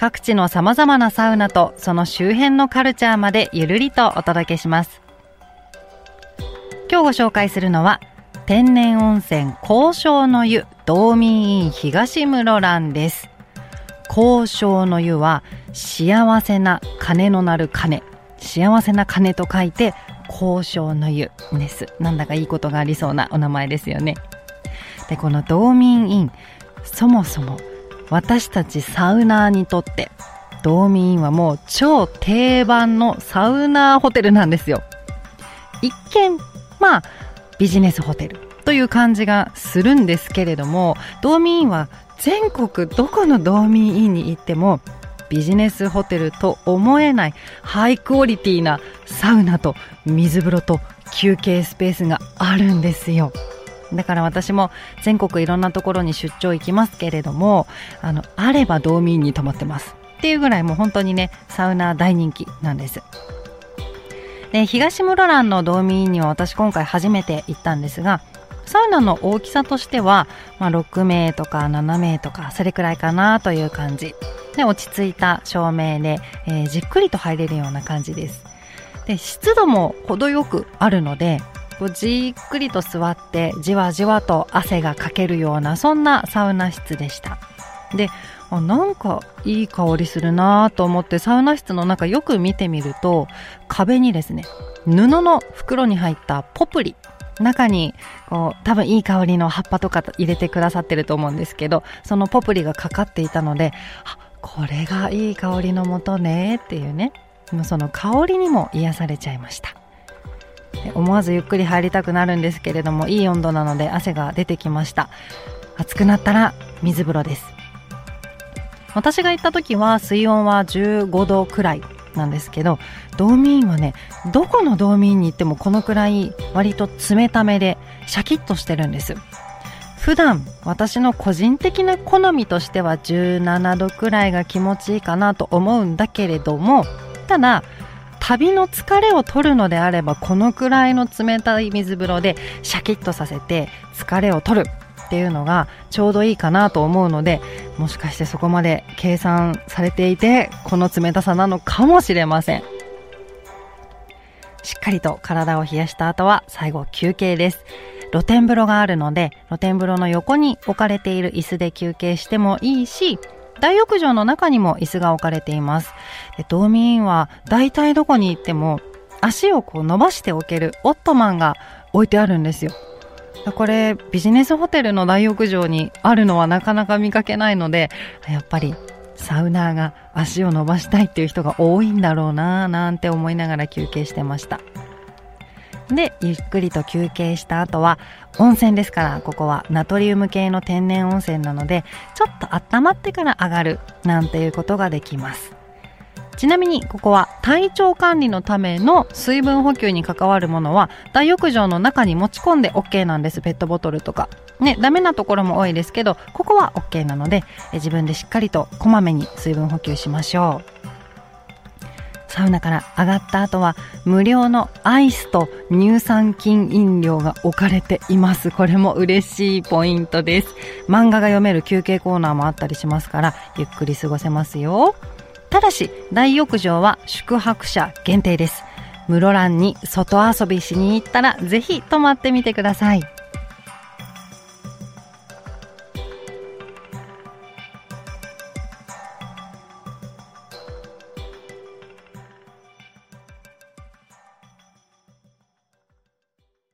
各地の様々なサウナとその周辺のカルチャーまでゆるりとお届けします。今日ご紹介するのは天然温泉交渉の湯道民院東室蘭です。交渉の湯は幸せな鐘の鳴る鐘幸せな鐘と書いて交渉の湯ですなんだかいいことがありそうなお名前ですよねでこの道民院そもそも私たちサウナーにとって道民院はもう超定番のサウナーホテルなんですよ。一見まあビジネスホテルという感じがするんですけれども道民院は全国どこの道民院に行ってもビジネスホテルと思えないハイクオリティなサウナと水風呂と休憩スペースがあるんですよ。だから私も全国いろんなところに出張行きますけれどもあのあれば道民に泊まってます。っていうぐらいもう本当にねサウナ大人気なんです。で東室蘭の道民院には私今回初めて行ったんですがサウナの大きさとしては、まあ、6名とか7名とかそれくらいかなという感じ。で落ち着いた照明で、えー、じっくりと入れるような感じです。で湿度も程よくあるのでこうじっくりと座ってじわじわと汗がかけるようなそんなサウナ室でした。であなんかいい香りするなと思ってサウナ室の中よく見てみると壁にですね布の袋に入ったポプリ中にこう多分いい香りの葉っぱとか入れてくださってると思うんですけどそのポプリがかかっていたのであこれがいい香りのもとねっていうねその香りにも癒されちゃいました。思わずゆっくり入りたくなるんですけれどもいい温度なので汗が出てきました。暑くなったら水風呂です。私が行った時は水温は15度くらいなんですけど道民はねどこの道民に行ってもこのくらい割と冷ためでシャキッとしてるんです。普段私の個人的な好みとしては17度くらいが気持ちいいかなと思うんだけれどもただ旅の疲れを取るのであればこのくらいの冷たい水風呂でシャキッとさせて疲れを取るっていうのがちょうどいいかなと思うのでもしかしてそこまで計算されていてこの冷たさなのかもしれません。しっかりと体を冷やした後は最後休憩です。露天風呂があるので露天風呂の横に置かれている椅子で休憩してもいいし大浴場の中にも椅子が置かれています。道民院は大体どこに行っても足をこう伸ばしておけるオットマンが置いてあるんですよ。これビジネスホテルの大浴場にあるのはなかなか見かけないのでやっぱりサウナーが足を伸ばしたいっていう人が多いんだろうなぁなんて思いながら休憩してました。でゆっくりと休憩した後は温泉ですからここはナトリウム系の天然温泉なのでちょっと温まってから上がるなんていうことができます。ちなみにここは体調管理のための水分補給に関わるものは大浴場の中に持ち込んで OK なんですペットボトルとか。ねダメなところも多いですけどここは OK なので自分でしっかりとこまめに水分補給しましょう。サウナから上がった後は無料のアイスと乳酸菌飲料が置かれています。これも嬉しいポイントです。漫画が読める休憩コーナーもあったりしますからゆっくり過ごせますよ。ただし大浴場は宿泊者限定です。室蘭に外遊びしに行ったらぜひ泊まってみてください。